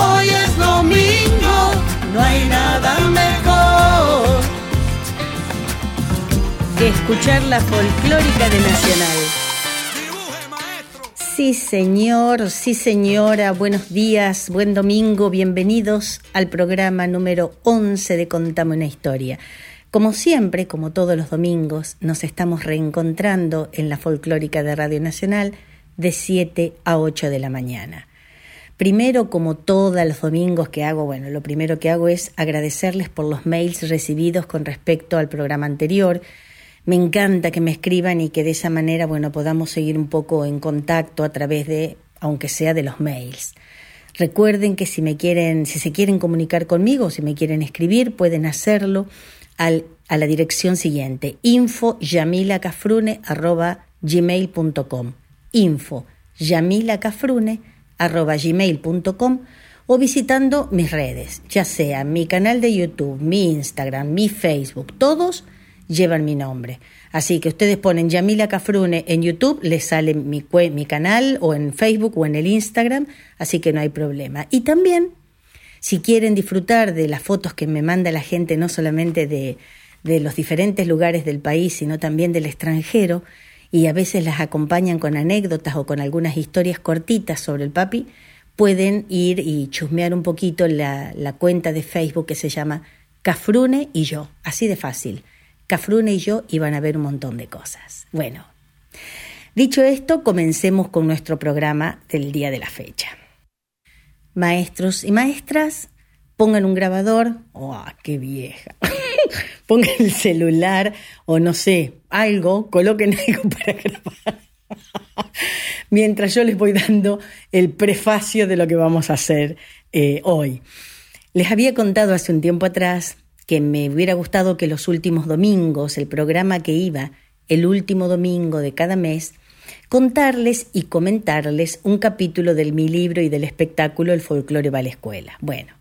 hoy es domingo. No hay nada mejor. Que escuchar la folclórica de Nacional. Sí, señor, sí, señora, buenos días, buen domingo, bienvenidos al programa número 11 de Contame una historia. Como siempre, como todos los domingos, nos estamos reencontrando en la folclórica de Radio Nacional de 7 a 8 de la mañana. Primero, como todos los domingos que hago, bueno, lo primero que hago es agradecerles por los mails recibidos con respecto al programa anterior. Me encanta que me escriban y que de esa manera, bueno, podamos seguir un poco en contacto a través de, aunque sea de los mails. Recuerden que si me quieren, si se quieren comunicar conmigo, si me quieren escribir, pueden hacerlo a la dirección siguiente: info yamilacafrune arroba gmail.com. Info yamilacafrune gmail.com o visitando mis redes, ya sea mi canal de YouTube, mi Instagram, mi Facebook, todos llevan mi nombre. Así que ustedes ponen Yamila Cafrune en YouTube, les sale mi, canal o en Facebook o en el Instagram, así que no hay problema. Y también, si quieren disfrutar de las fotos que me manda la gente, no solamente de, de los diferentes lugares del país, sino también del extranjero, y a veces las acompañan con anécdotas o con algunas historias cortitas sobre el papi, pueden ir y chusmear un poquito la, la cuenta de Facebook que se llama Cafrune y yo, así de fácil. Cafrune y yo iban a ver un montón de cosas. Bueno, dicho esto, comencemos con nuestro programa del día de la fecha. Maestros y maestras, pongan un grabador. ¡Oh, qué vieja! pongan el celular o no sé, algo, coloquen algo para grabar. Mientras yo les voy dando el prefacio de lo que vamos a hacer eh, hoy. Les había contado hace un tiempo atrás que me hubiera gustado que los últimos domingos, el programa que iba el último domingo de cada mes, contarles y comentarles un capítulo del mi libro y del espectáculo El folclore va a la escuela. Bueno,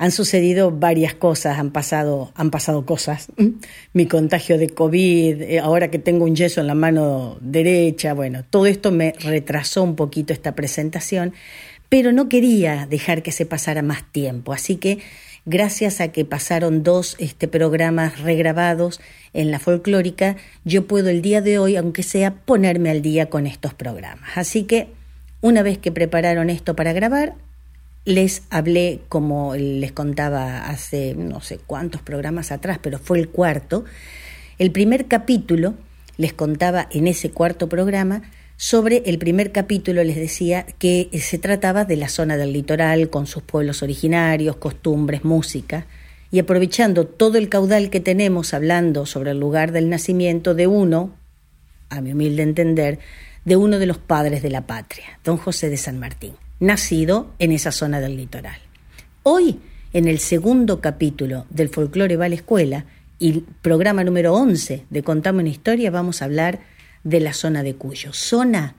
han sucedido varias cosas, han pasado, han pasado cosas. Mi contagio de COVID, eh, ahora que tengo un yeso en la mano derecha, bueno, todo esto me retrasó un poquito esta presentación, pero no quería dejar que se pasara más tiempo, así que gracias a que pasaron dos este, programas regrabados en la folclórica, yo puedo el día de hoy, aunque sea, ponerme al día con estos programas. Así que una vez que prepararon esto para grabar, les hablé, como les contaba hace no sé cuántos programas atrás, pero fue el cuarto. El primer capítulo, les contaba en ese cuarto programa, sobre el primer capítulo les decía que se trataba de la zona del litoral, con sus pueblos originarios, costumbres, música, y aprovechando todo el caudal que tenemos hablando sobre el lugar del nacimiento de uno, a mi humilde entender, de uno de los padres de la patria, don José de San Martín nacido en esa zona del litoral. Hoy, en el segundo capítulo del Folclore va a la escuela y programa número 11 de Contame una historia, vamos a hablar de la zona de Cuyo, zona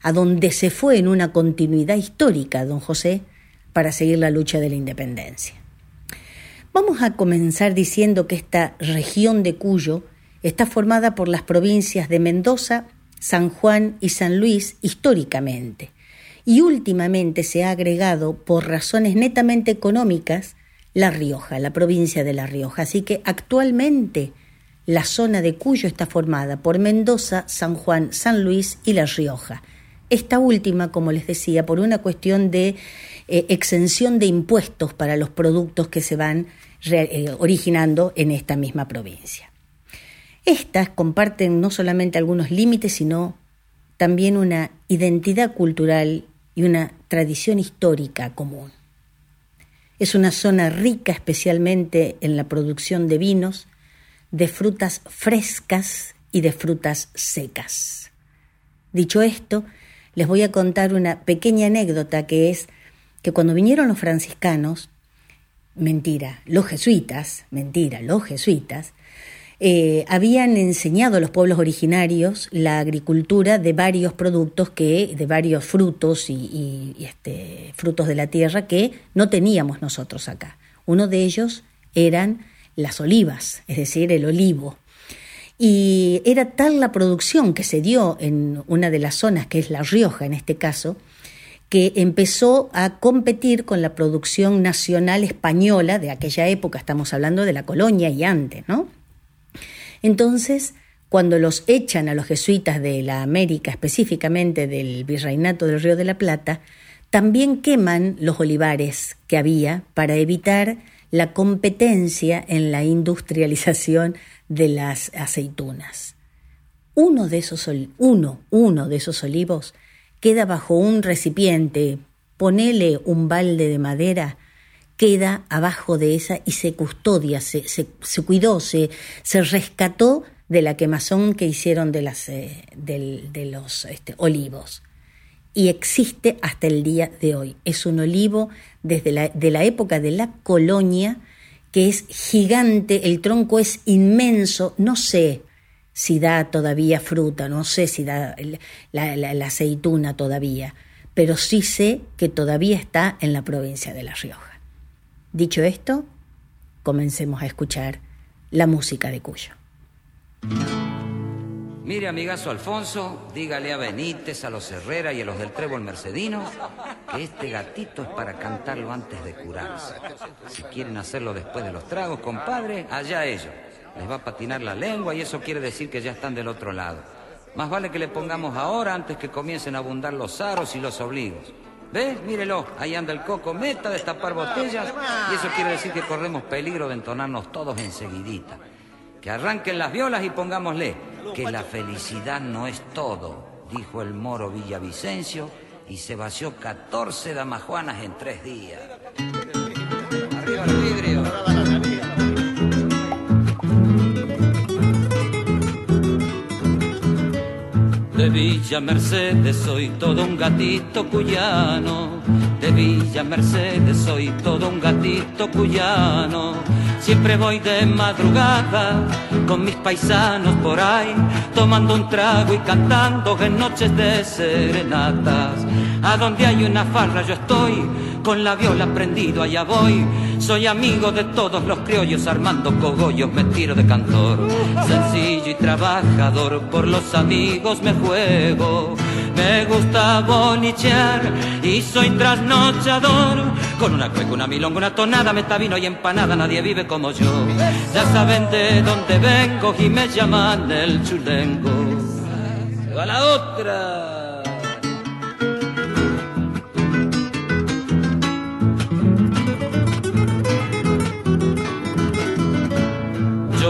a donde se fue en una continuidad histórica don José para seguir la lucha de la independencia. Vamos a comenzar diciendo que esta región de Cuyo está formada por las provincias de Mendoza, San Juan y San Luis históricamente y últimamente se ha agregado, por razones netamente económicas, La Rioja, la provincia de La Rioja. Así que actualmente la zona de Cuyo está formada por Mendoza, San Juan, San Luis y La Rioja. Esta última, como les decía, por una cuestión de eh, exención de impuestos para los productos que se van eh, originando en esta misma provincia. Estas comparten no solamente algunos límites, sino también una identidad cultural y una tradición histórica común. Es una zona rica especialmente en la producción de vinos, de frutas frescas y de frutas secas. Dicho esto, les voy a contar una pequeña anécdota que es que cuando vinieron los franciscanos, mentira, los jesuitas, mentira, los jesuitas, eh, habían enseñado a los pueblos originarios la agricultura de varios productos que, de varios frutos y, este, frutos de la tierra que no teníamos nosotros acá. Uno de ellos eran las olivas, es decir, el olivo. Y era tal la producción que se dio en una de las zonas, que es La Rioja en este caso, que empezó a competir con la producción nacional española de aquella época, estamos hablando de la colonia y antes, ¿no? Entonces, cuando los echan a los jesuitas de la América, específicamente del virreinato del Río de la Plata, también queman los olivares que había para evitar la competencia en la industrialización de las aceitunas. Uno de esos, uno, uno de esos olivos queda bajo un recipiente, ponele un balde de madera, queda abajo de esa y se custodia, se, se, cuidó, se, se, rescató de la quemazón que hicieron de, las, eh, de los este, olivos. Y existe hasta el día de hoy. Es un olivo desde la, de la época de la colonia, que es gigante, el tronco es inmenso, no sé si da todavía fruta, no sé si da la, aceituna todavía, pero sí sé que todavía está en la provincia de La Rioja. Dicho esto, comencemos a escuchar la música de Cuyo. Mire, amigazo Alfonso, dígale a Benítez, a los Herrera y a los del Trébol Mercedino que este gatito es para cantarlo antes de curarse. Si quieren hacerlo después de los tragos, compadre, allá ellos les va a patinar la lengua y eso quiere decir que ya están del otro lado. Más vale que le pongamos ahora antes que comiencen a abundar los aros y los obligos. ¿Ves? Mírelo, ahí anda el coco, meta de destapar botellas y eso quiere decir que corremos peligro de entonarnos todos enseguidita. Que arranquen las violas y pongámosle que la felicidad no es todo, dijo el moro Villavicencio y se vació 14 damajuanas en tres días. Arriba el vidrio. De Villa Mercedes soy todo un gatito cuyano. De Villa Mercedes soy todo un gatito cuyano. Siempre voy de madrugada con mis paisanos por ahí, tomando un trago y cantando en noches de serenatas. A donde hay una farra yo estoy, con la viola prendido allá voy. Soy amigo de todos los criollos, armando cogollos me tiro de cantor. Sencillo y trabajador, por los amigos me juego. Me gusta bolichear y soy trasnochador. Con una cueca, una milonga, una tonada, vino y empanada, nadie vive como yo. Ya saben de dónde vengo y me llaman el chulengo. va la otra.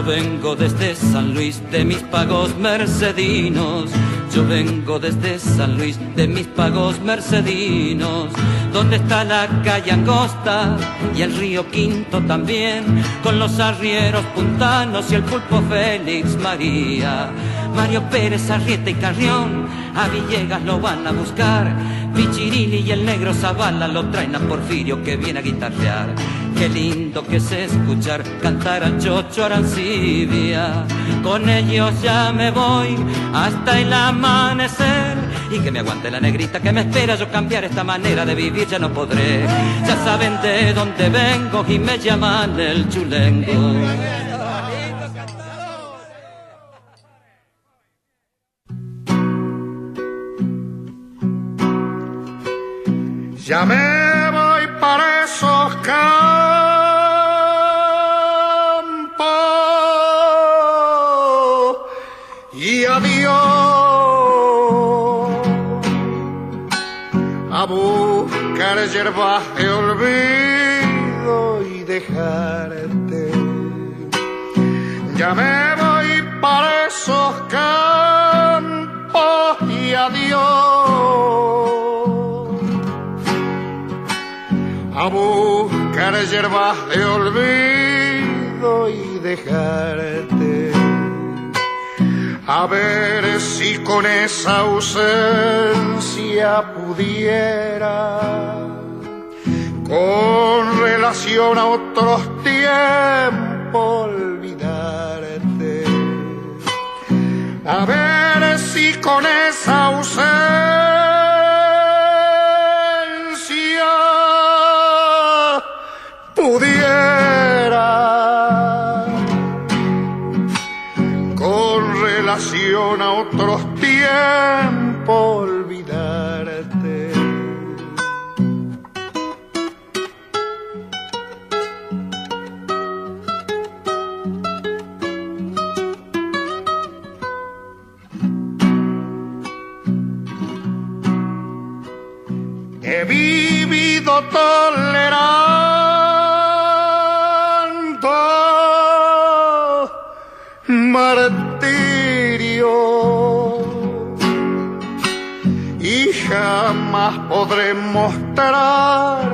Vengo desde San Luis de mis pagos mercedinos. Yo vengo desde San Luis de mis pagos mercedinos. Donde está la calle Angosta y el río Quinto también. Con los arrieros puntanos y el pulpo Félix María. Mario Pérez, Arrieta y Carrión, a Villegas lo van a buscar. Pichirini y el negro Zavala lo traen a Porfirio que viene a guitarrear. Qué lindo que es escuchar cantar a Chocho Arancibia. Con ellos ya me voy hasta el amanecer. Y que me aguante la negrita que me espera. Yo cambiar esta manera de vivir ya no podré. Ya saben de dónde vengo y me llaman el chulengo. Ya me voy para esos hierbas de olvido y dejarte. Ya me buscar hierbas de olvido y dejarte. A ver si con esa ausencia pudiera con relación a otros tiempos olvidarte. A ver si con esa ausencia otros tiempos tolerando martirio jamás podré mostrarme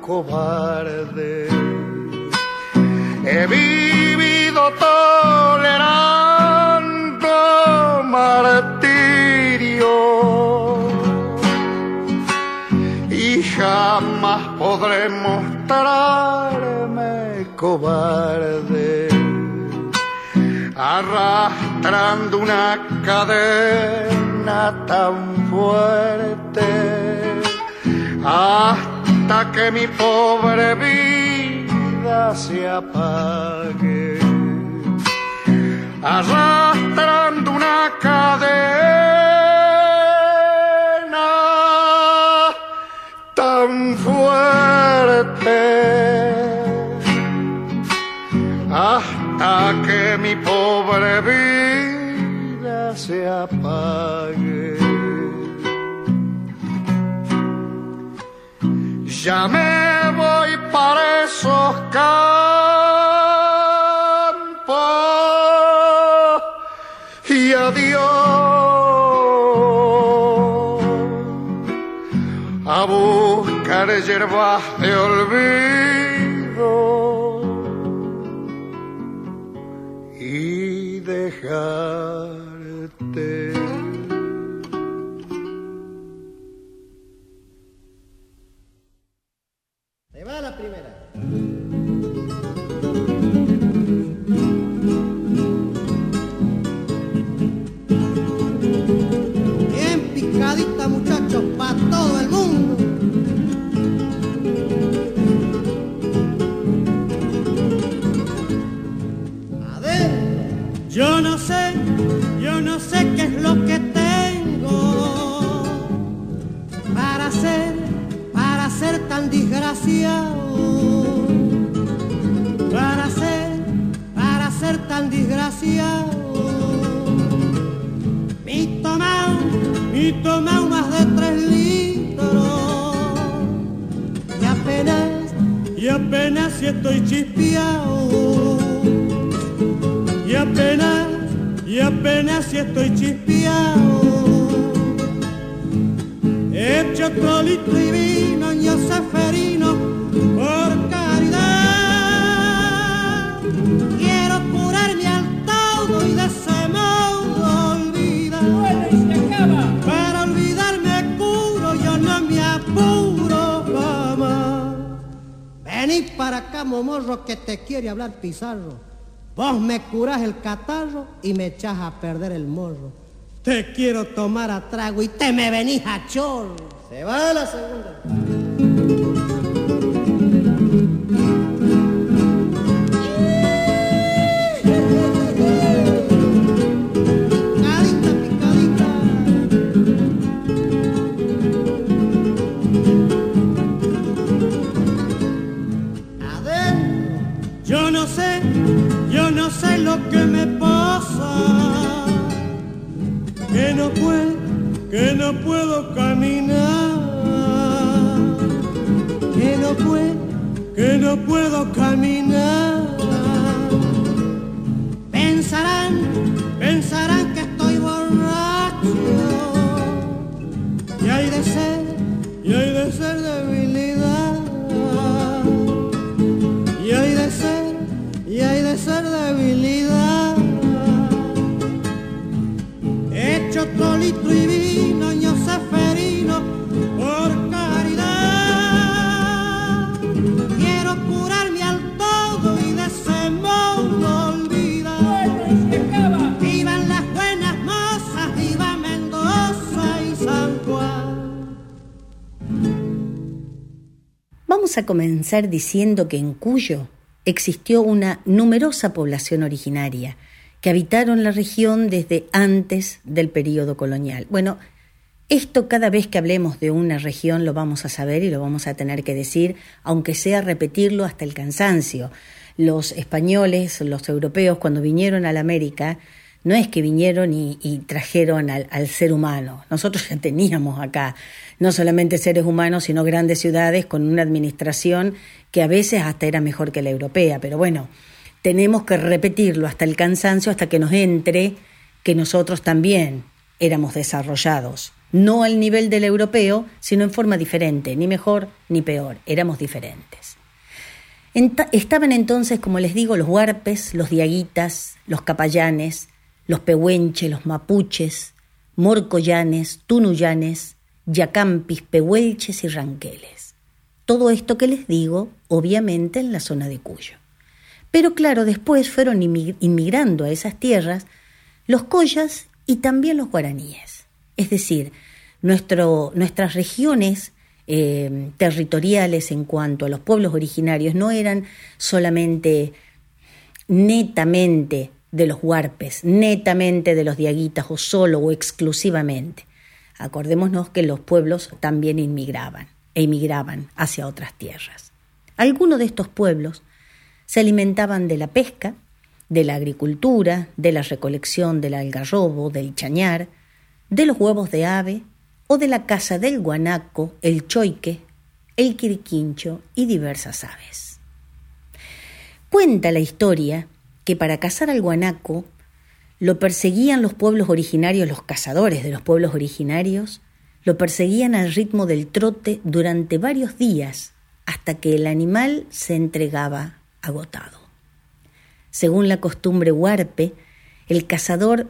cobarde. He vivido tolerando martirio jamás podré mostrarme cobarde, arrastrando una cadena tan fuerte hasta que mi pobre vida se apague, arrastrando una cadena fuerte hasta que mi pobre vida se apague. Ya me voy para esos campos y adiós. de hierbas de olvido y dejarte. Es lo que tengo para ser, para ser tan desgraciado, para ser, para ser tan desgraciado. Mi tomado, mi tomado más de tres litros. Y apenas, y apenas si estoy chispeado. Y apenas, y apenas si estoy chispeado. Hecho trolito y vino, yo seferino, por caridad. Quiero curarme al todo y de ese modo olvidar. Para olvidarme curo, yo no me apuro, mamá. Vení para acá, momorro, que te quiere hablar Pizarro. Vos me curás el catarro y me echás a perder el morro. Te quiero tomar a trago y te me venís a chorro. Se va la segunda. Yo no sé lo que me pasa, que no puedo, que no puedo caminar, que no puedo, que no puedo caminar. Pensarán, pensarán que estoy borracho, y hay de ser, y hay de ser debilidad. Yo chocolito y vino, Joseferino, por caridad. Quiero curarme al todo y de ese modo olvidar. Vivan las buenas mozas, viva Mendoza y San Juan. Vamos a comenzar diciendo que en Cuyo existió una numerosa población originaria que habitaron la región desde antes del período colonial. Bueno, esto cada vez que hablemos de una región lo vamos a saber y lo vamos a tener que decir, aunque sea repetirlo hasta el cansancio. Los españoles, los europeos, cuando vinieron a la América, no es que vinieron y, trajeron al, al, ser humano. Nosotros ya teníamos acá no solamente seres humanos, sino grandes ciudades con una administración que a veces hasta era mejor que la europea. Pero bueno, tenemos que repetirlo hasta el cansancio, hasta que nos entre que nosotros también éramos desarrollados no al nivel del europeo, sino en forma diferente, ni mejor ni peor, éramos diferentes. estaban entonces, como les digo, los huarpes, los diaguitas, los capallanes, los pehuenches, los mapuches, morcoyanes, tunuyanes, yacampis, pehuelches y ranqueles. Todo esto que les digo, obviamente en la zona de Cuyo. Pero claro, después fueron inmigrando a esas tierras los collas y también los guaraníes. Es decir, nuestras regiones eh, territoriales en cuanto a los pueblos originarios no eran solamente netamente de los huarpes, netamente de los diaguitas o solo o exclusivamente. Acordémonos que los pueblos también inmigraban e inmigraban hacia otras tierras. Algunos de estos pueblos se alimentaban de la pesca, de la agricultura, de la recolección del algarrobo, del chañar, de los huevos de ave o de la caza del guanaco, el choique, el quiriquincho y diversas aves. Cuenta la historia que para cazar al guanaco lo perseguían los pueblos originarios, los cazadores de los pueblos originarios, lo perseguían al ritmo del trote durante varios días hasta que el animal se entregaba agotado. Según la costumbre huarpe, el cazador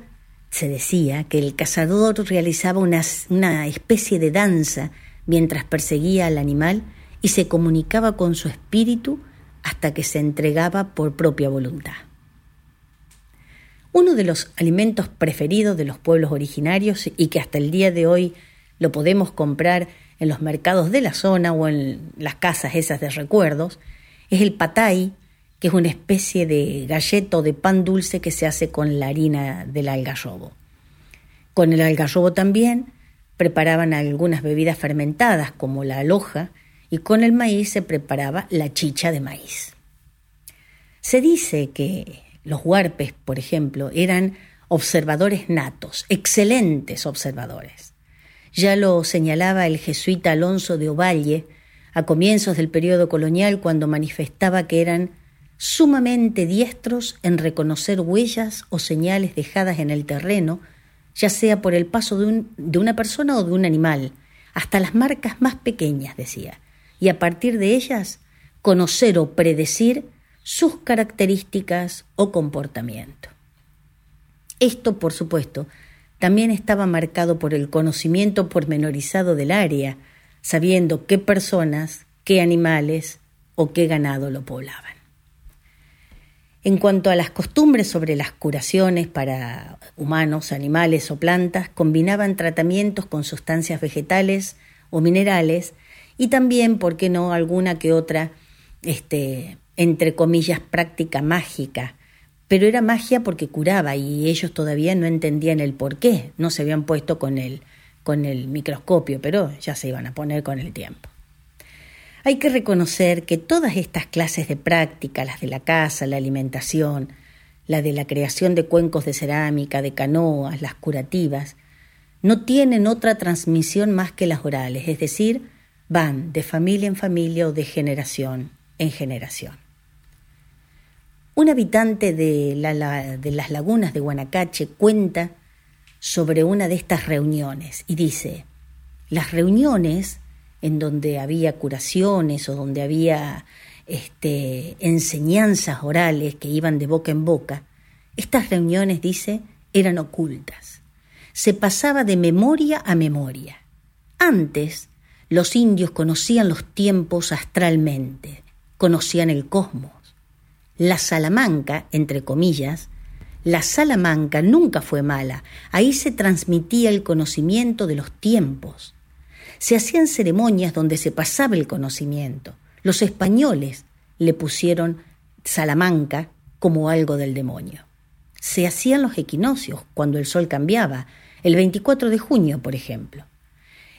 se decía que el cazador realizaba una, una, especie de danza mientras perseguía al animal y se comunicaba con su espíritu hasta que se entregaba por propia voluntad. Uno de los alimentos preferidos de los pueblos originarios y que hasta el día de hoy lo podemos comprar en los mercados de la zona o en las casas esas de recuerdos es el patay que es una especie de galleto de pan dulce que se hace con la harina del algarrobo. Con el algarrobo también preparaban algunas bebidas fermentadas como la aloja y con el maíz se preparaba la chicha de maíz. Se dice que los huarpes, por ejemplo, eran observadores natos, excelentes observadores. Ya lo señalaba el jesuita Alonso de Ovalle a comienzos del periodo colonial cuando manifestaba que eran sumamente diestros en reconocer huellas o señales dejadas en el terreno, ya sea por el paso de, de, una persona o de un animal, hasta las marcas más pequeñas, decía, y a partir de ellas conocer o predecir sus características o comportamiento. Esto, por supuesto, también estaba marcado por el conocimiento pormenorizado del área, sabiendo qué personas, qué animales o qué ganado lo poblaban. En cuanto a las costumbres sobre las curaciones para humanos, animales o plantas, combinaban tratamientos con sustancias vegetales o minerales y también, ¿por qué no?, alguna que otra, este, entre comillas, práctica mágica. Pero era magia porque curaba y ellos todavía no entendían el por qué, no se habían puesto con el, con el microscopio, pero ya se iban a poner con el tiempo. Hay que reconocer que todas estas clases de práctica, las de la casa, la alimentación, la de la creación de cuencos de cerámica, de canoas, las curativas, no tienen otra transmisión más que las orales, es decir, van de familia en familia o de generación en generación. Un habitante de, de las lagunas de Guanacache cuenta sobre una de estas reuniones y dice, las reuniones en donde había curaciones o donde había este, enseñanzas orales que iban de boca en boca, estas reuniones, dice, eran ocultas. Se pasaba de memoria a memoria. Antes, los indios conocían los tiempos astralmente, conocían el cosmos. La Salamanca, entre comillas, la Salamanca nunca fue mala, ahí se transmitía el conocimiento de los tiempos se hacían ceremonias donde se pasaba el conocimiento. Los españoles le pusieron Salamanca como algo del demonio. Se hacían los equinoccios cuando el sol cambiaba, el 24 de junio, por ejemplo.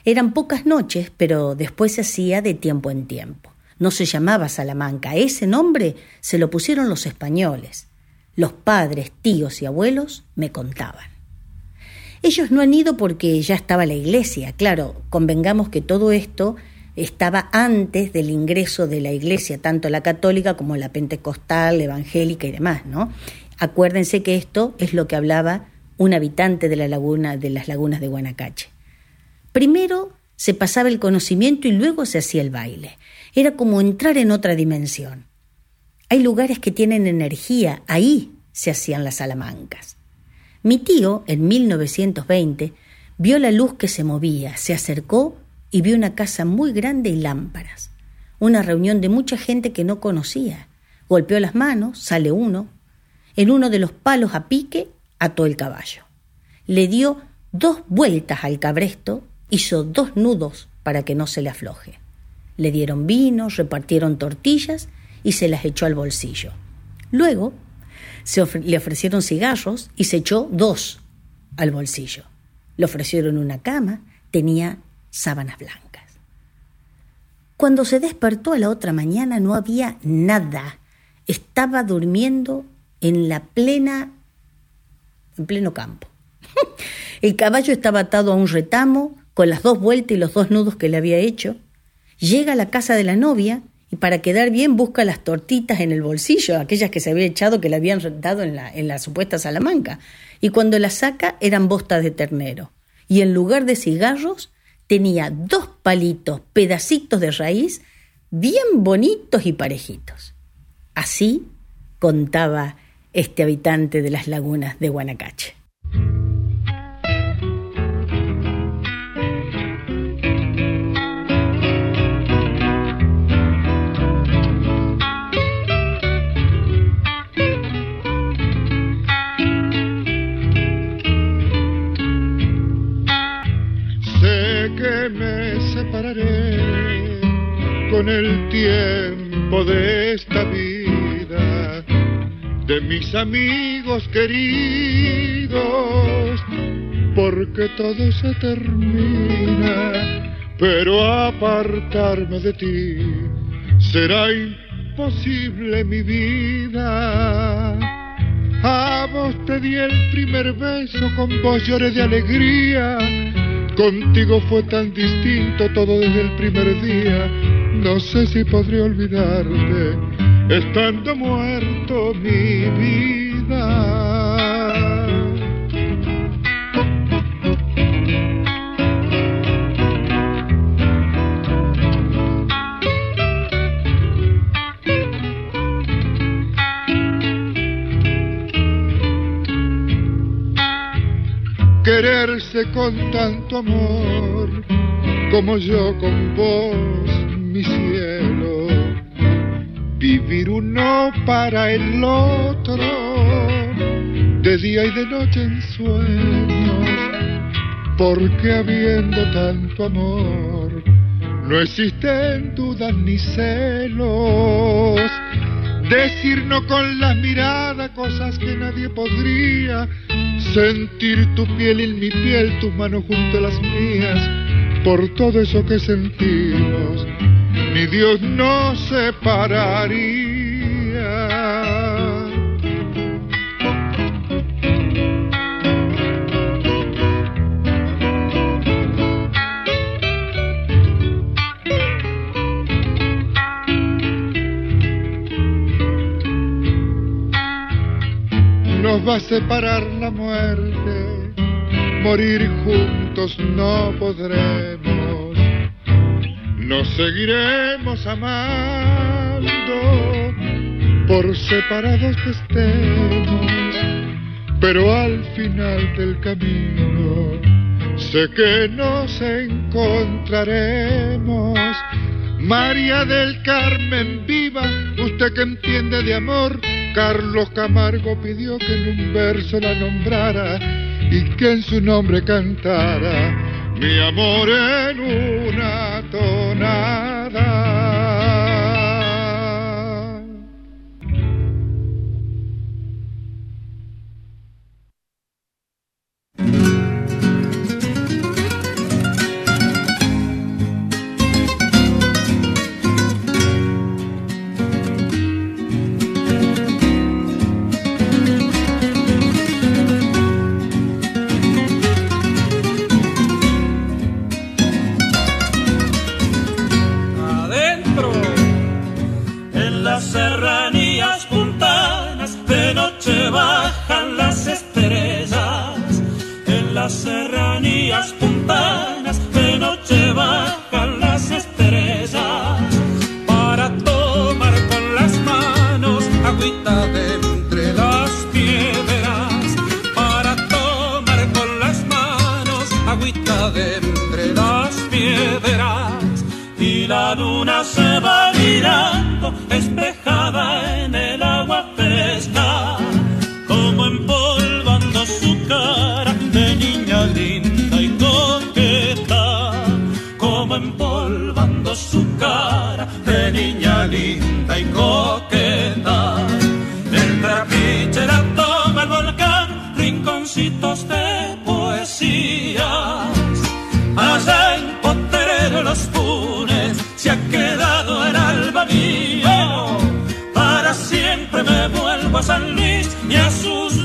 Eran pocas noches, pero después se hacía de tiempo en tiempo. No se llamaba Salamanca, ese nombre se lo pusieron los españoles. Los padres, tíos y abuelos me contaban. Ellos no han ido porque ya estaba la iglesia, claro, convengamos que todo esto estaba antes del ingreso de la iglesia, tanto la católica como la pentecostal, evangélica y demás, ¿no? Acuérdense que esto es lo que hablaba un habitante de la laguna de las lagunas de Guanacache. Primero se pasaba el conocimiento y luego se hacía el baile. Era como entrar en otra dimensión. Hay lugares que tienen energía, ahí se hacían las salamancas. Mi tío, en 1920, vio la luz que se movía, se acercó y vio una casa muy grande y lámparas. Una reunión de mucha gente que no conocía. Golpeó las manos, sale uno. En uno de los palos a pique ató el caballo. Le dio dos vueltas al cabresto, hizo dos nudos para que no se le afloje. Le dieron vino, repartieron tortillas y se las echó al bolsillo. Luego le ofrecieron cigarros y se echó dos al bolsillo. Le ofrecieron una cama, tenía sábanas blancas. Cuando se despertó a la otra mañana no había nada. Estaba durmiendo en la plena en pleno campo. El caballo estaba atado a un retamo con las dos vueltas y los dos nudos que le había hecho. Llega a la casa de la novia para quedar bien busca las tortitas en el bolsillo, aquellas que se había echado que le habían dado en la, en la supuesta Salamanca. Y cuando las saca eran bostas de ternero. Y en lugar de cigarros tenía dos palitos, pedacitos de raíz, bien bonitos y parejitos. Así contaba este habitante de las lagunas de Guanacache. Con el tiempo de esta vida, de mis amigos queridos, porque todo se termina, pero apartarme de ti será imposible mi vida. A vos te di el primer beso, con vos lloré de alegría Contigo fue tan distinto todo desde el primer día. No sé si podré olvidarte estando muerto mi vida. quererse con tanto amor como yo con vos, mi cielo. Vivir uno para el otro, de día y de noche en sueños, porque habiendo tanto amor, no existen dudas ni celos. Decir no con la mirada cosas que nadie podría sentir tu piel en mi piel, tus manos junto a las mías, por todo eso que sentimos, ni Dios nos separaría. va a separar la muerte, morir juntos no podremos, nos seguiremos amando, por separados que estemos, pero al final del camino sé que nos encontraremos. María del Carmen viva, usted que entiende de amor, Carlos Camargo pidió que en un verso la nombrara y que en su nombre cantara mi amor en una se va mirando espejada en el agua fresca, San Luis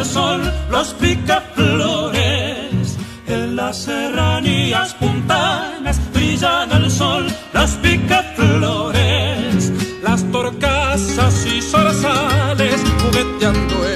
al sol los picaflores. En las serranías puntanas brillan al sol las picaflores. Las torcasas y zorzales jugueteando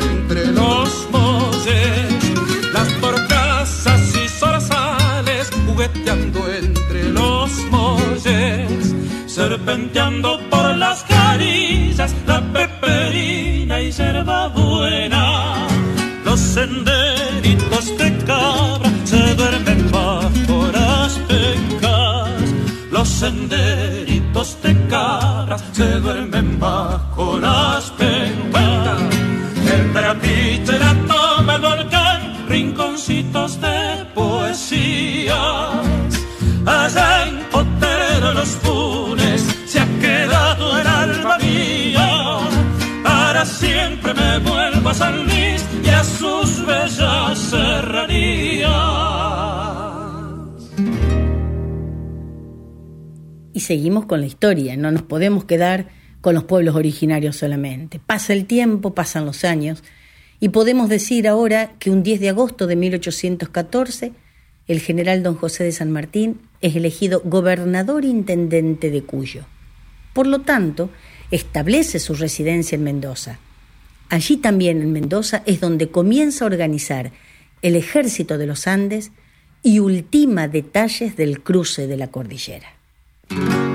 senderitos de cabra se duermen bajo las pencas. El trapiche la toma el volcán, rinconcitos de poesía. Allá en Potrero los Funes se ha quedado el alma mía. Para siempre me vuelvo a San Luis y a sus bellas Y seguimos con la historia, no nos podemos quedar con los pueblos originarios solamente. Pasa el tiempo, pasan los años, y podemos decir ahora que un 10 de agosto de 1814, el general don José de San Martín es elegido gobernador intendente de Cuyo. Por lo tanto, establece su residencia en Mendoza. Allí también en Mendoza es donde comienza a organizar el ejército de los Andes y ultima detalles del cruce de la cordillera. Allá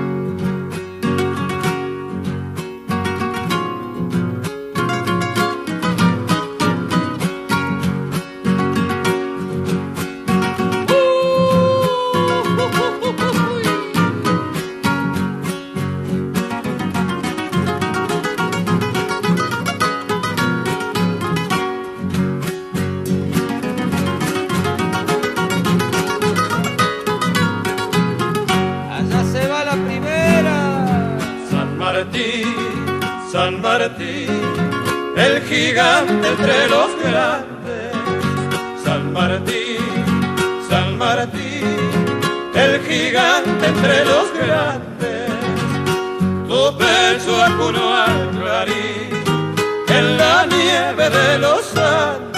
los grandes. San Martín, San Martín, el gigante entre los grandes. Tu pecho acunó al clarín en la nieve de los Andes.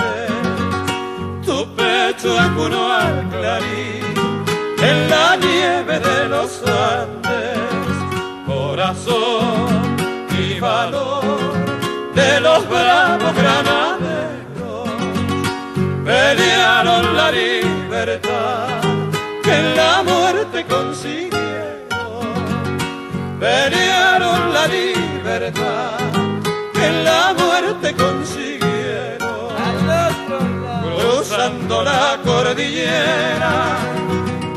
Consiguieron, pelearon la libertad que la muerte consiguieron, cruzando la cordillera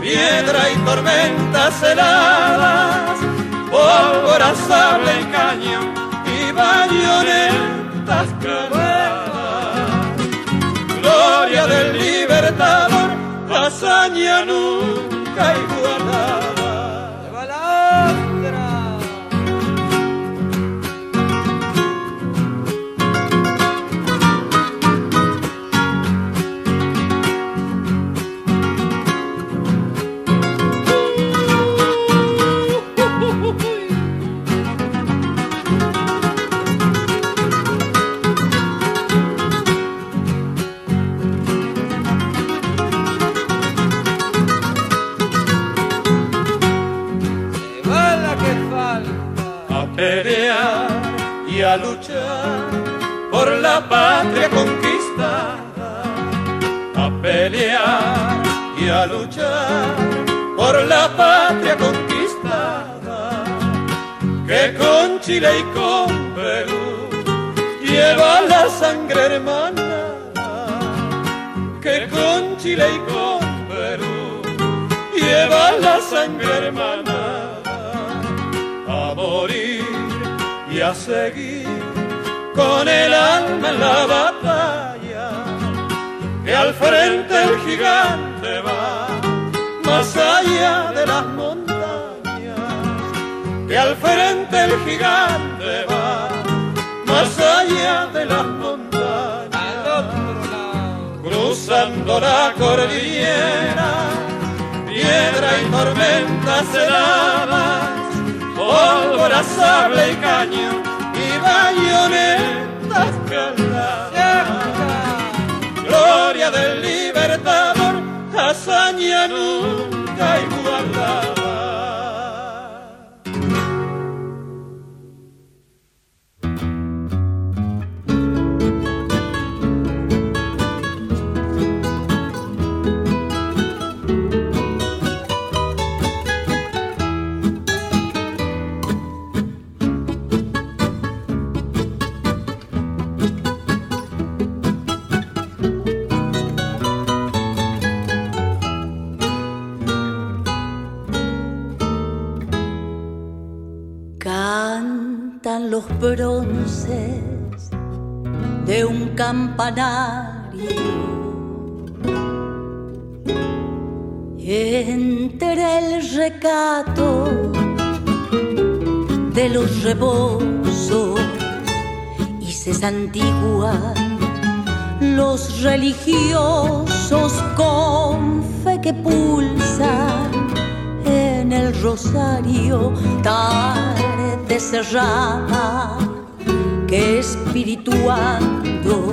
piedra y tormentas heladas, pólvora, sable y cañón y bayonetas clavadas. Gloria del libertador, hazaña nunca igualada. La patria conquistada, a pelear y a luchar por la patria conquistada, que con Chile y con Perú lleva la sangre hermana, que con Chile y con Perú lleva la sangre hermana a morir y a seguir con el alma en la batalla, que al frente el gigante va más allá de las montañas, que al frente el gigante va más allá de las montañas, cruzando la cordillera, piedra y tormentas heladas, pólvora, sable y cañón y bayonetas caladas. Gloria del libertador, hazaña nunca igualada. Bronces de un campanario. Entre el recato de los rebozos y se santiguan los religiosos con fe que pulsan en el rosario cerrada que espirituando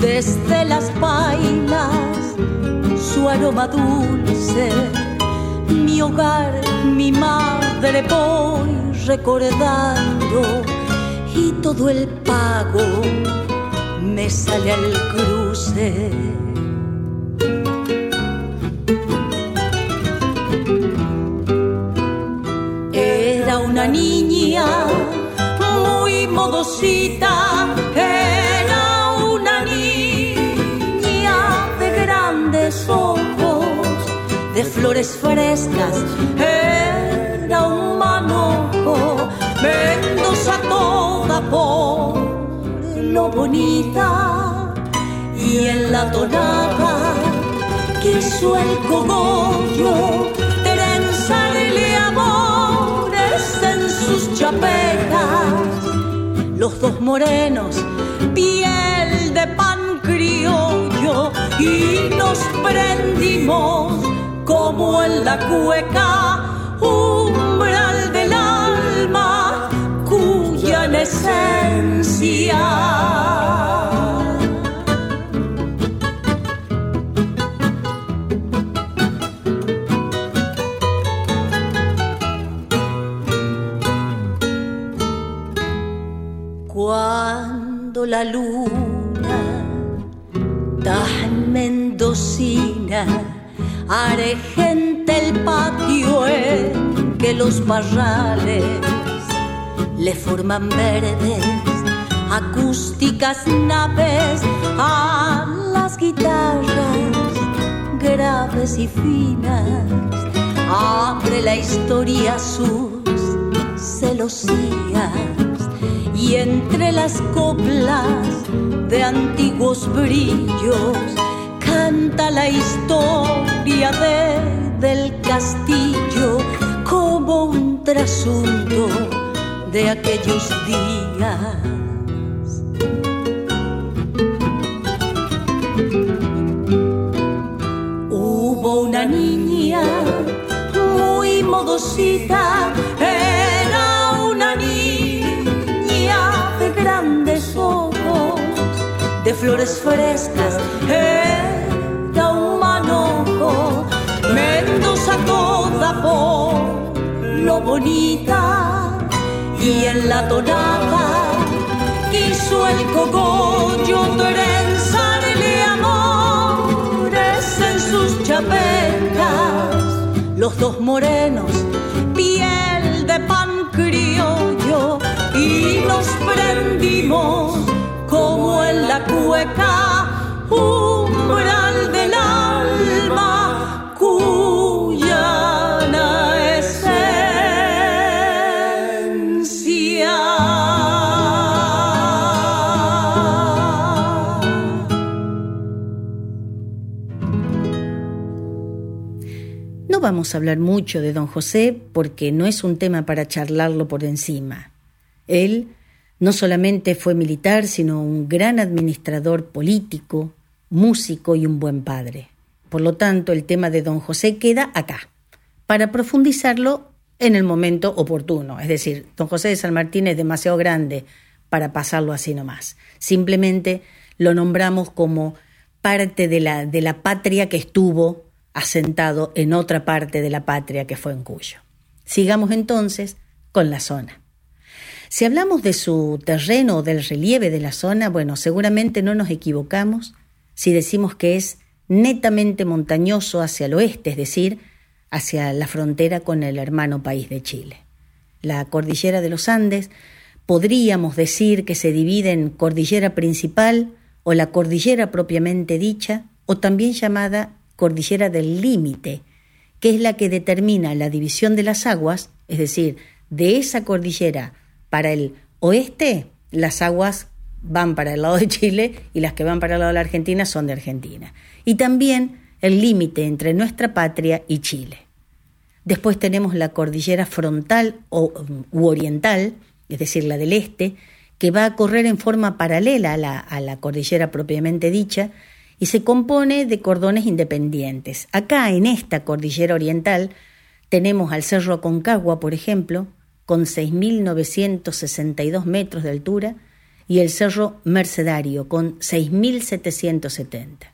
desde las pailas su aroma dulce mi hogar mi madre voy recordando y todo el pago me sale al cruce niña muy modosita, era una niña de grandes ojos, de flores frescas, era un manojo, Mendoza toda por lo bonita y en la tonada quiso el cogollo los dos morenos piel de pan criollo y nos prendimos como en la cueca umbral del alma cuya en esencia la luna tan mendocina argenta el patio en que los parrales le forman verdes acústicas naves a las guitarras graves y finas abre la historia sus celosías y entre las coplas de antiguos brillos canta la historia de, del castillo como un trasunto de aquellos días. Hubo una niña muy modosita, flores frescas, era un manojo, Mendoza toda por lo bonita y en la tonada quiso el cogollo trenzarle amores en sus chapetas. Los dos morenos, piel de pan criollo, y nos prendimos como en la cueca, umbral del alma, cuyana No vamos a hablar mucho de don José porque no es un tema para charlarlo por encima. Él no solamente fue militar, sino un gran administrador político, músico y un buen padre. Por lo tanto, el tema de don José queda acá, para profundizarlo en el momento oportuno. Es decir, don José de San Martín es demasiado grande para pasarlo así nomás. Simplemente lo nombramos como parte de la, de la patria que estuvo asentado en otra parte de la patria que fue en Cuyo. Sigamos entonces con la zona. Si hablamos de su terreno o del relieve de la zona, bueno, seguramente no nos equivocamos si decimos que es netamente montañoso hacia el oeste, es decir, hacia la frontera con el hermano país de Chile. La cordillera de los Andes podríamos decir que se divide en cordillera principal o la cordillera propiamente dicha, o también llamada cordillera del límite, que es la que determina la división de las aguas, es decir, de esa cordillera para el oeste, las aguas van para el lado de Chile y las que van para el lado de la Argentina son de Argentina. Y también el límite entre nuestra patria y Chile. Después tenemos la cordillera frontal o, u oriental, es decir, la del este, que va a correr en forma paralela a la, a la cordillera propiamente dicha y se compone de cordones independientes. Acá, en esta cordillera oriental, tenemos al Cerro Aconcagua, por ejemplo, con 6.962 metros de altura, y el Cerro Mercedario, con 6.770.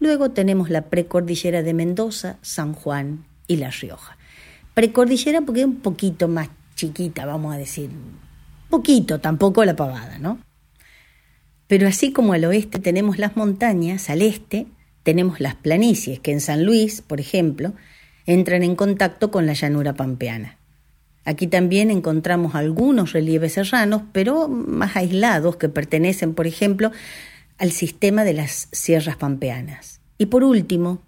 Luego tenemos la precordillera de Mendoza, San Juan y La Rioja. Precordillera porque es un poquito más chiquita, vamos a decir. Poquito, tampoco la pavada, ¿no? Pero así como al oeste tenemos las montañas, al este tenemos las planicies, que en San Luis, por ejemplo, entran en contacto con la llanura pampeana. Aquí también encontramos algunos relieves serranos, pero más aislados, que pertenecen, por ejemplo, al sistema de las sierras pampeanas. Y por último,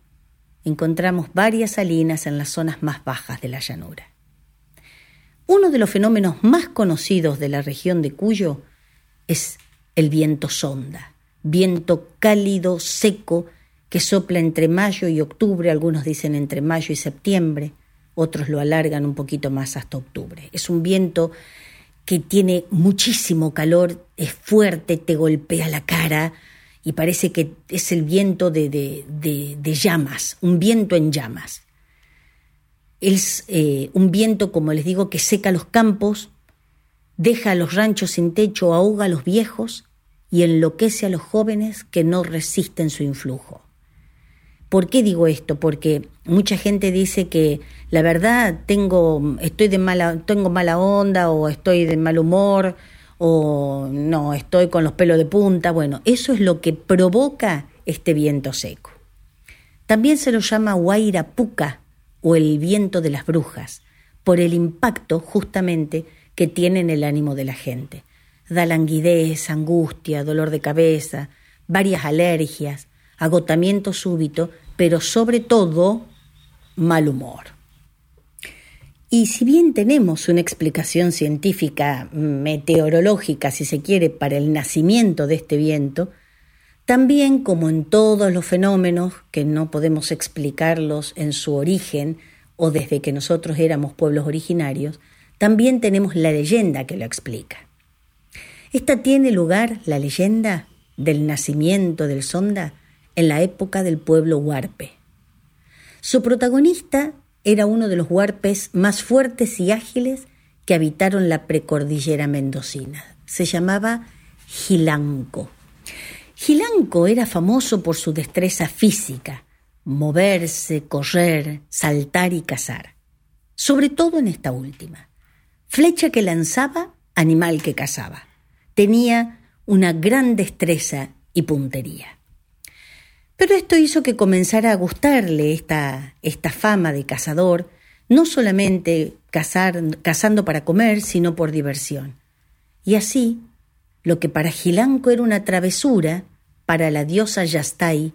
encontramos varias salinas en las zonas más bajas de la llanura. Uno de los fenómenos más conocidos de la región de Cuyo es el viento sonda, viento cálido, seco, que sopla entre mayo y octubre, algunos dicen entre mayo y septiembre, otros lo alargan un poquito más hasta octubre. Es un viento que tiene muchísimo calor, es fuerte, te golpea la cara y parece que es el viento de, de, llamas, un viento en llamas. Es eh, un viento, como les digo, que seca los campos, deja a los ranchos sin techo, ahoga a los viejos y enloquece a los jóvenes que no resisten su influjo. ¿Por qué digo esto? Porque mucha gente dice que la verdad tengo estoy de mala tengo mala onda o estoy de mal humor o no, estoy con los pelos de punta. Bueno, eso es lo que provoca este viento seco. También se lo llama Puca o el viento de las brujas, por el impacto justamente que tiene en el ánimo de la gente da languidez, angustia, dolor de cabeza, varias alergias, agotamiento súbito, pero sobre todo mal humor. Y si bien tenemos una explicación científica, meteorológica, si se quiere, para el nacimiento de este viento, también como en todos los fenómenos que no podemos explicarlos en su origen o desde que nosotros éramos pueblos originarios, también tenemos la leyenda que lo explica. Esta tiene lugar, la leyenda, del nacimiento del Sonda en la época del pueblo huarpe. Su protagonista era uno de los huarpes más fuertes y ágiles que habitaron la precordillera mendocina. Se llamaba Gilanco. Gilanco era famoso por su destreza física, moverse, correr, saltar y cazar, sobre todo en esta última Flecha que lanzaba, animal que cazaba. Tenía una gran destreza y puntería. Pero esto hizo que comenzara a gustarle esta, esta fama de cazador, no solamente cazar, cazando para comer, sino por diversión. Y así, lo que para Gilanco era una travesura, para la diosa Yastai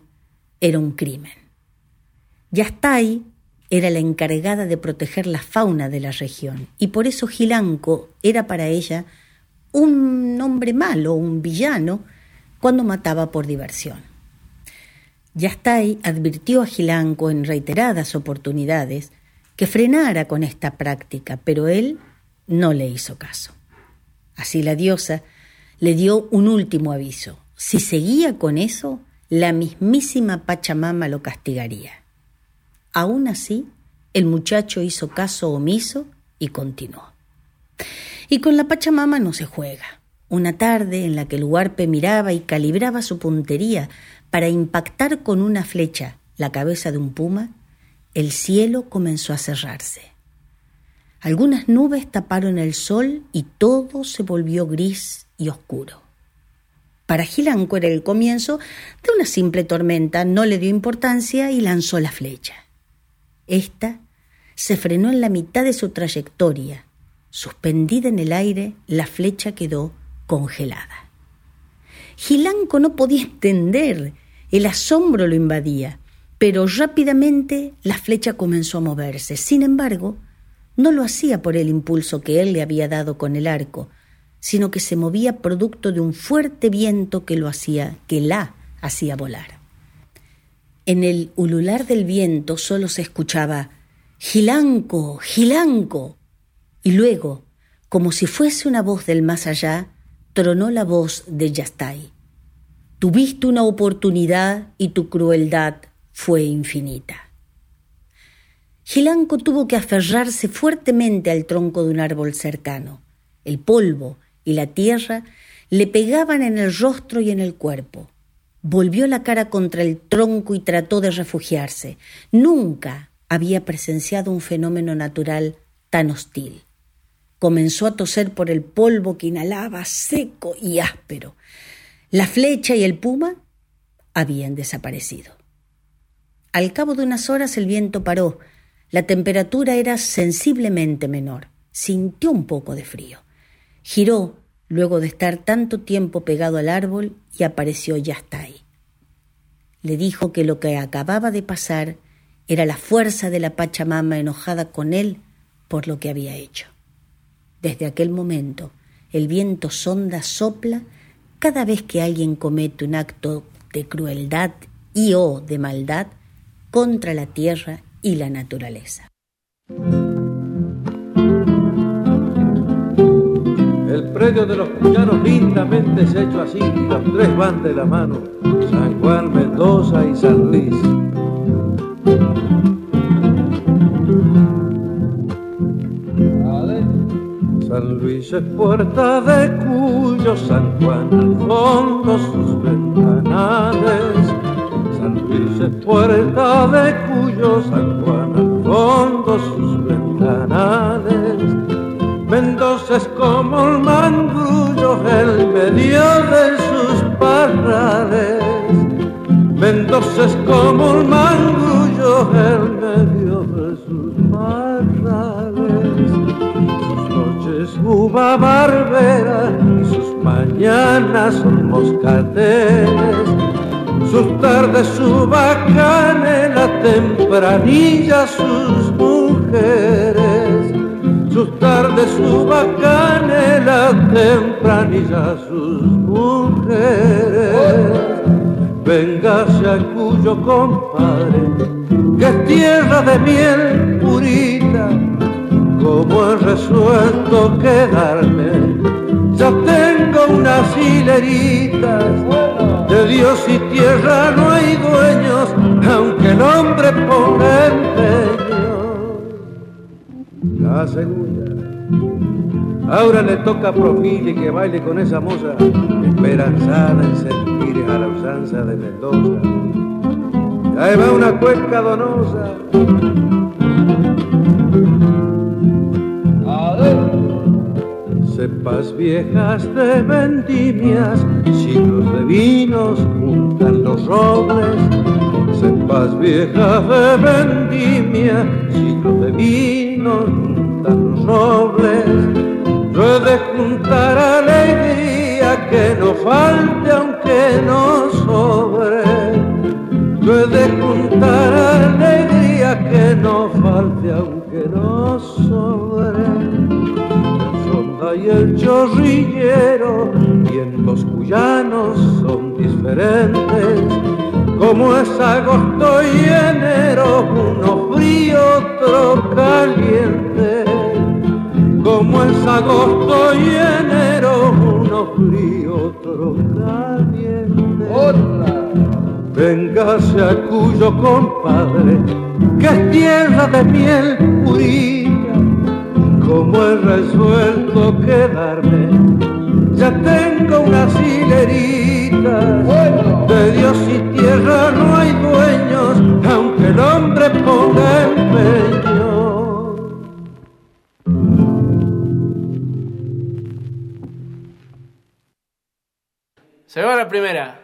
era un crimen. Yastai era la encargada de proteger la fauna de la región, y por eso Gilanco era para ella un hombre malo, un villano, cuando mataba por diversión. Yastai advirtió a Gilanco en reiteradas oportunidades que frenara con esta práctica, pero él no le hizo caso. Así la diosa le dio un último aviso. Si seguía con eso, la mismísima Pachamama lo castigaría. Aún así, el muchacho hizo caso omiso y continuó. Y con la Pachamama no se juega. Una tarde en la que el huarpe miraba y calibraba su puntería para impactar con una flecha la cabeza de un puma, el cielo comenzó a cerrarse. Algunas nubes taparon el sol y todo se volvió gris y oscuro. Para Gilanco era el comienzo de una simple tormenta, no le dio importancia y lanzó la flecha. Esta se frenó en la mitad de su trayectoria Suspendida en el aire, la flecha quedó congelada. Gilanco no podía entender, el asombro lo invadía, pero rápidamente la flecha comenzó a moverse. Sin embargo, no lo hacía por el impulso que él le había dado con el arco, sino que se movía producto de un fuerte viento que lo hacía, que la hacía volar. En el ulular del viento solo se escuchaba Gilanco, Gilanco. Y luego, como si fuese una voz del más allá, tronó la voz de Yastai. Tuviste una oportunidad y tu crueldad fue infinita. Gilanco tuvo que aferrarse fuertemente al tronco de un árbol cercano. El polvo y la tierra le pegaban en el rostro y en el cuerpo. Volvió la cara contra el tronco y trató de refugiarse. Nunca había presenciado un fenómeno natural tan hostil. Comenzó a toser por el polvo que inhalaba seco y áspero. La flecha y el puma habían desaparecido. Al cabo de unas horas el viento paró. La temperatura era sensiblemente menor. Sintió un poco de frío. Giró luego de estar tanto tiempo pegado al árbol y apareció Yastai. Le dijo que lo que acababa de pasar era la fuerza de la Pachamama enojada con él por lo que había hecho. Desde aquel momento, el viento sonda sopla cada vez que alguien comete un acto de crueldad y o de maldad contra la tierra y la naturaleza. El predio de los cuyanos lindamente se hecho así y los tres van de la mano, San Juan, Mendoza y San Luis. San Luis es puerta de Cuyo, San Juan al fondo sus ventanales. San Luis es puerta de Cuyo, San Juan al fondo sus ventanales. Mendoza es como el mangrullo, el medio de sus parrales. Mendoza es como el mangrullo, el medio uva barbera y sus mañanas son moscateles. Sus tardes su bacanela tempranilla sus mujeres. Sus tardes su bacanela tempranilla sus mujeres. Véngase a cuyo compadre, que es tierra de miel purita como he resuelto quedarme. Ya tengo unas hileritas, de Dios y tierra no hay dueños, aunque el hombre ponga empeño. La segunda, ahora le toca a Profili que baile con esa moza, esperanzada en sentir a la usanza de Mendoza. Ahí va una cueca donosa cepas viejas de vendimias, siglos de vinos juntan los robles, cepas viejas de vendimia, siglos de vinos juntan los robles. Yo de juntar alegría que no falte aunque no sobre. Yo de juntar alegría que no falte aunque no sobre y el chorrillero, vientos cuyanos son diferentes, como es agosto y enero, uno frío, otro caliente, como es agosto y enero, uno frío, otro caliente. Véngase a Cuyo compadre, que es tierra de miel purita como he resuelto quedarme. Ya tengo unas hileritas, de Dios y tierra no hay dueños, aunque el hombre ponga empeño. Se va la primera.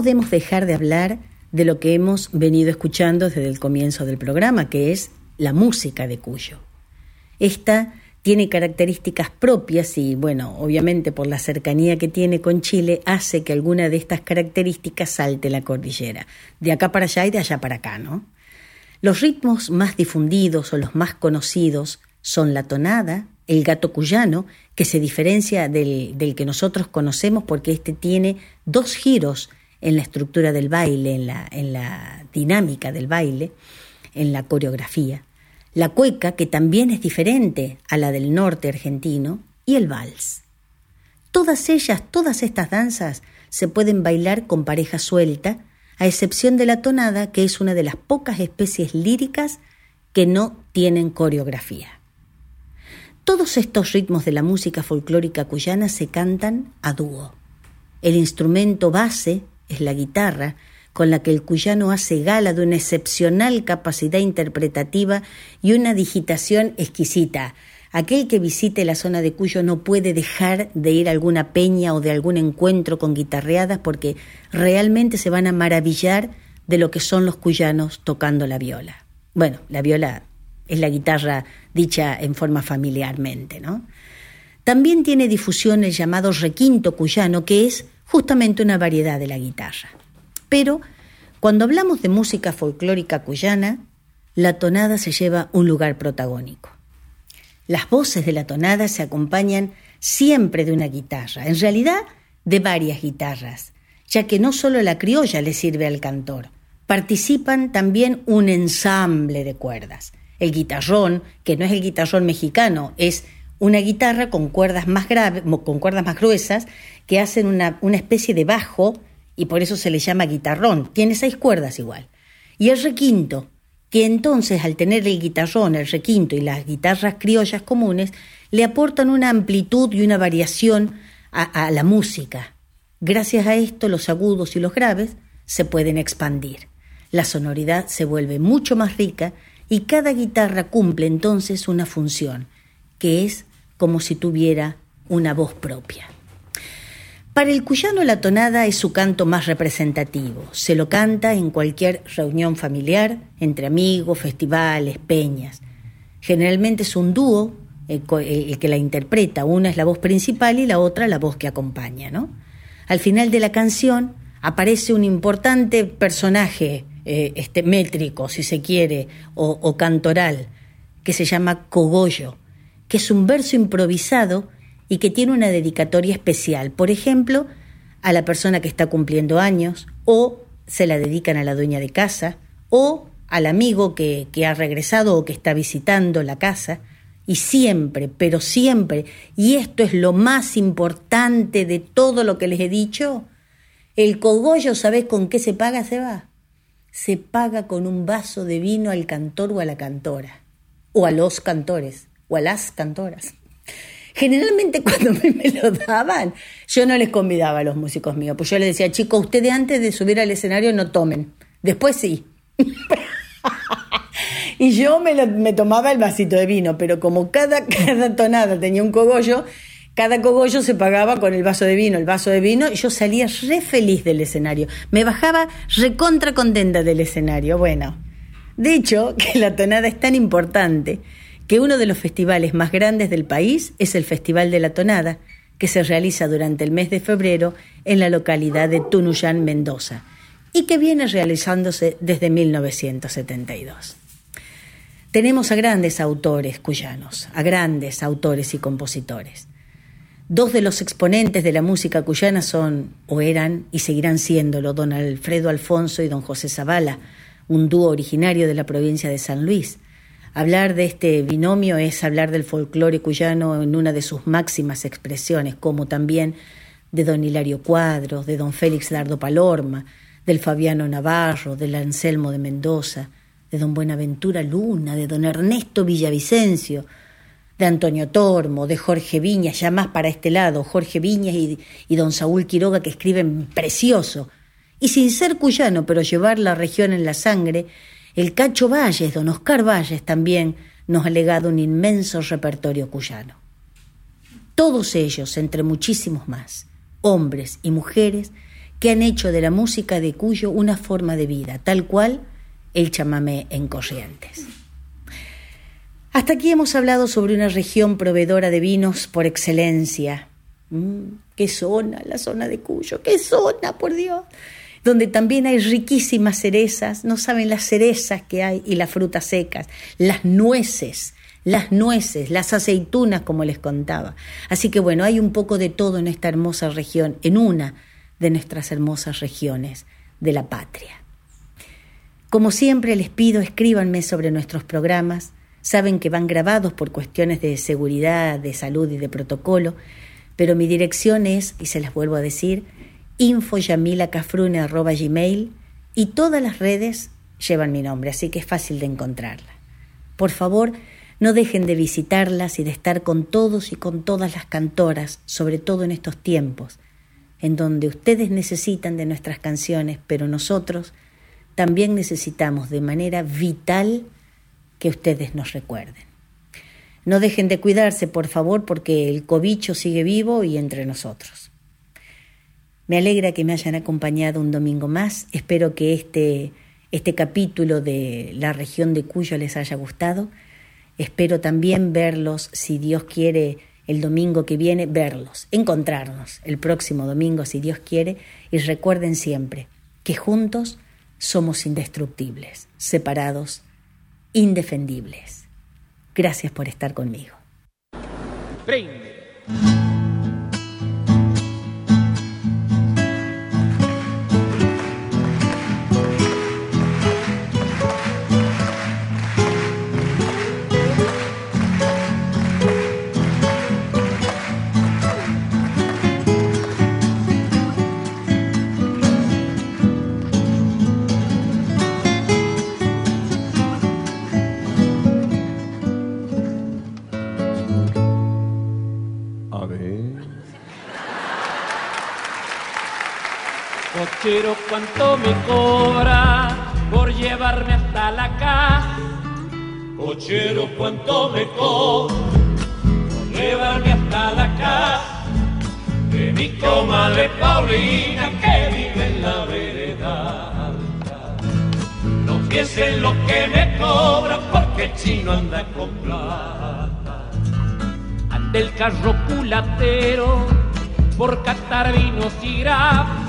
Podemos dejar de hablar de lo que hemos venido escuchando desde el comienzo del programa, que es la música de Cuyo. Esta tiene características propias y, bueno, obviamente por la cercanía que tiene con Chile, hace que alguna de estas características salte la cordillera, de acá para allá y de allá para acá. Los ritmos más difundidos o los más conocidos son la tonada, el gato cuyano, que se diferencia del, del que nosotros conocemos porque este tiene dos giros en la estructura del baile, en la, en la dinámica del baile, en la coreografía. La cueca, que también es diferente a la del norte argentino, y el vals. Todas ellas, todas estas danzas, se pueden bailar con pareja suelta, a excepción de la tonada, que es una de las pocas especies líricas que no tienen coreografía. Todos estos ritmos de la música folclórica cuyana se cantan a dúo. El instrumento base es la guitarra, con la que el cuyano hace gala de una excepcional capacidad interpretativa y una digitación exquisita. Aquel que visite la zona de Cuyo no puede dejar de ir a alguna peña o de algún encuentro con guitarreadas porque realmente se van a maravillar de lo que son los cuyanos tocando la viola. Bueno, la viola es la guitarra dicha en forma familiarmente, ¿no? También tiene difusión el llamado requinto cuyano, que es justamente una variedad de la guitarra. Pero cuando hablamos de música folclórica cuyana, la tonada se lleva un lugar protagónico. Las voces de la tonada se acompañan siempre de una guitarra, en realidad de varias guitarras, ya que no solo la criolla le sirve al cantor, participan también un ensamble de cuerdas. El guitarrón, que no es el guitarrón mexicano, es una guitarra con cuerdas más graves, con cuerdas más gruesas, que hacen una, una especie de bajo, y por eso se le llama guitarrón. Tiene seis cuerdas igual. Y el requinto, que entonces al tener el guitarrón, el requinto y las guitarras criollas comunes, le aportan una amplitud y una variación a, a la música. Gracias a esto los agudos y los graves se pueden expandir. La sonoridad se vuelve mucho más rica y cada guitarra cumple entonces una función, que es como si tuviera una voz propia. Para el cuyano la tonada es su canto más representativo. Se lo canta en cualquier reunión familiar, entre amigos, festivales, peñas. Generalmente es un dúo el, que la interpreta. Una es la voz principal y la otra la voz que acompaña. Al final de la canción aparece un importante personaje eh, este, métrico, si se quiere, o cantoral, que se llama cogollo que es un verso improvisado y que tiene una dedicatoria especial. Por ejemplo, a la persona que está cumpliendo años, o se la dedican a la dueña de casa, o al amigo que, ha regresado o que está visitando la casa. Y siempre, pero siempre, y esto es lo más importante de todo lo que les he dicho, el cogollo, ¿sabes con qué se paga, se va? Se paga con un vaso de vino al cantor o a la cantora, o a los cantores o a las cantoras. Generalmente cuando me lo daban, yo no les convidaba a los músicos míos, pues yo les decía, chicos, ustedes antes de subir al escenario no tomen, después sí. y yo me, tomaba el vasito de vino, pero como cada, cada tonada tenía un cogollo, cada cogollo se pagaba con el vaso de vino, el vaso de vino, y yo salía re feliz del escenario. Me bajaba recontra contenta del escenario. Bueno, de hecho, que la tonada es tan importante que uno de los festivales más grandes del país es el Festival de la Tonada, que se realiza durante el mes de febrero en la localidad de Tunuyán, Mendoza, y que viene realizándose desde 1972. Tenemos a grandes autores cuyanos, a grandes autores y compositores. Dos de los exponentes de la música cuyana son, o eran, y seguirán siéndolo, don Alfredo Alfonso y don José Zavala, un dúo originario de la provincia de San Luis, Hablar de este binomio es hablar del folclore cuyano en una de sus máximas expresiones, como también de don Hilario Cuadros, de don Félix Dardo Palorma, del Fabiano Navarro, del Anselmo de Mendoza, de don Buenaventura Luna, de don Ernesto Villavicencio, de Antonio Tormo, de Jorge Viñas, ya más para este lado, Jorge Viñas y don Saúl Quiroga que escriben precioso. Y sin ser cuyano, pero llevar la región en la sangre, el Cacho Valles, don Oscar Valles también nos ha legado un inmenso repertorio cuyano. Todos ellos, entre muchísimos más, hombres y mujeres, que han hecho de la música de Cuyo una forma de vida, tal cual el chamamé en Corrientes. Hasta aquí hemos hablado sobre una región proveedora de vinos por excelencia. Mm, ¡Qué zona, la zona de Cuyo! ¡Qué zona, por Dios! Donde también hay riquísimas cerezas, no saben las cerezas que hay y las frutas secas, las nueces, las nueces, las aceitunas, como les contaba. Así que bueno, hay un poco de todo en esta hermosa región, en una de nuestras hermosas regiones de la patria. Como siempre les pido, escríbanme sobre nuestros programas. Saben que van grabados por cuestiones de seguridad, de salud y de protocolo, pero mi dirección es, y se las vuelvo a decir, infoyamilacafrune.gmail y todas las redes llevan mi nombre, así que es fácil de encontrarla. Por favor, no dejen de visitarlas y de estar con todos y con todas las cantoras, sobre todo en estos tiempos, en donde ustedes necesitan de nuestras canciones, pero nosotros también necesitamos de manera vital que ustedes nos recuerden. No dejen de cuidarse, por favor, porque el cobicho sigue vivo y entre nosotros. Me alegra que me hayan acompañado un domingo más. Espero que este, este capítulo de la región de Cuyo les haya gustado. Espero también verlos, si Dios quiere, el domingo que viene, verlos, encontrarnos el próximo domingo, si Dios quiere. Y recuerden siempre que juntos somos indestructibles, separados, indefendibles. Gracias por estar conmigo. Cochero, ¿cuánto me cobra por llevarme hasta la casa? Cochero, ¿cuánto me cobra por llevarme hasta la casa? De mi comadre Paulina que vive en la vereda No piensen lo que me cobra porque el chino anda con plata. Anda el carro culatero por catar vinos y grapos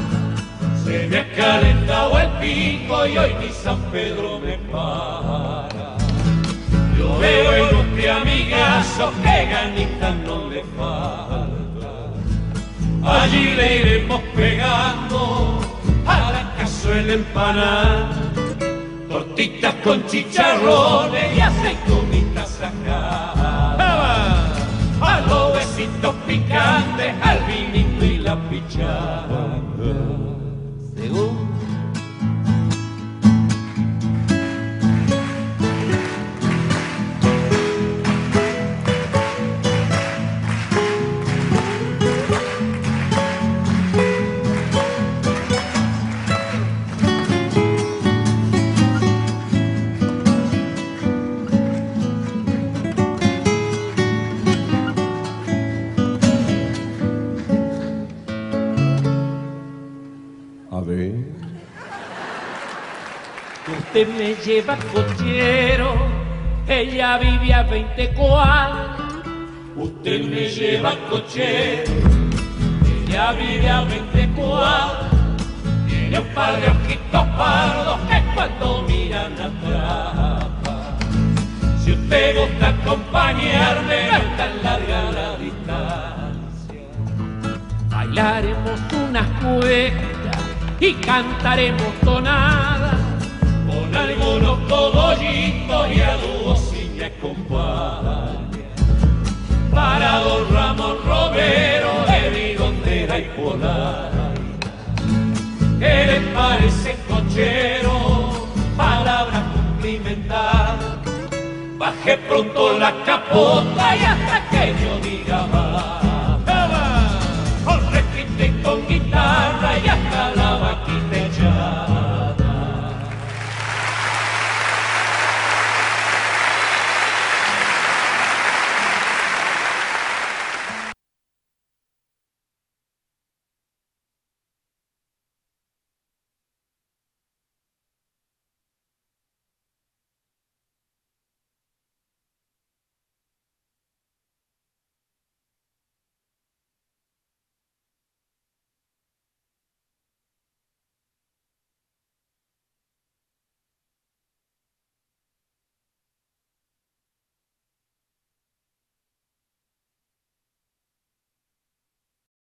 me ha calentado el pico y hoy mi San Pedro me para. Yo veo en un amigazo que ganita no le falta. Allí le iremos pegando a la cazuela empanada. Tortitas con chicharrones y aceitunitas sacadas. A los besitos picantes, al vinito y la pichada. Usted me lleva cochero, ella vive a 20 cuadras. Usted me lleva cochero, ella vive a 20 cuadras. Tiene un par de ojitos pardos que cuando miran atrás. Si usted gusta acompañarme, no es tan larga la distancia. Bailaremos unas cuecas y cantaremos tonadas algunos cogollitos y a dúo si me acompaña. Para don Ramón Romero de bigondera y polar. Que le parece cochero, palabra cumplimentar. Baje pronto la capota y hasta que yo diga va. Con con guitarra y hasta